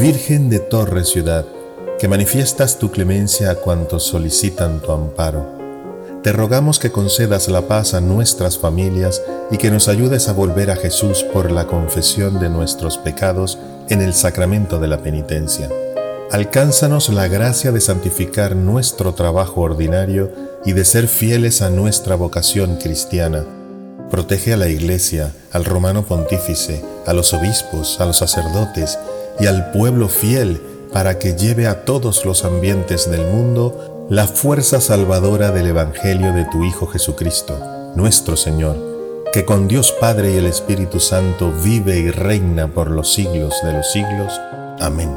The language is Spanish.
Virgen de Torre Ciudad, que manifiestas tu clemencia a cuantos solicitan tu amparo. Te rogamos que concedas la paz a nuestras familias y que nos ayudes a volver a Jesús por la confesión de nuestros pecados en el sacramento de la penitencia. Alcánzanos la gracia de santificar nuestro trabajo ordinario y de ser fieles a nuestra vocación cristiana. Protege a la Iglesia, al romano pontífice, a los obispos, a los sacerdotes y al pueblo fiel para que lleve a todos los ambientes del mundo la fuerza salvadora del Evangelio de tu Hijo Jesucristo, nuestro Señor, que con Dios Padre y el Espíritu Santo vive y reina por los siglos de los siglos. Amén.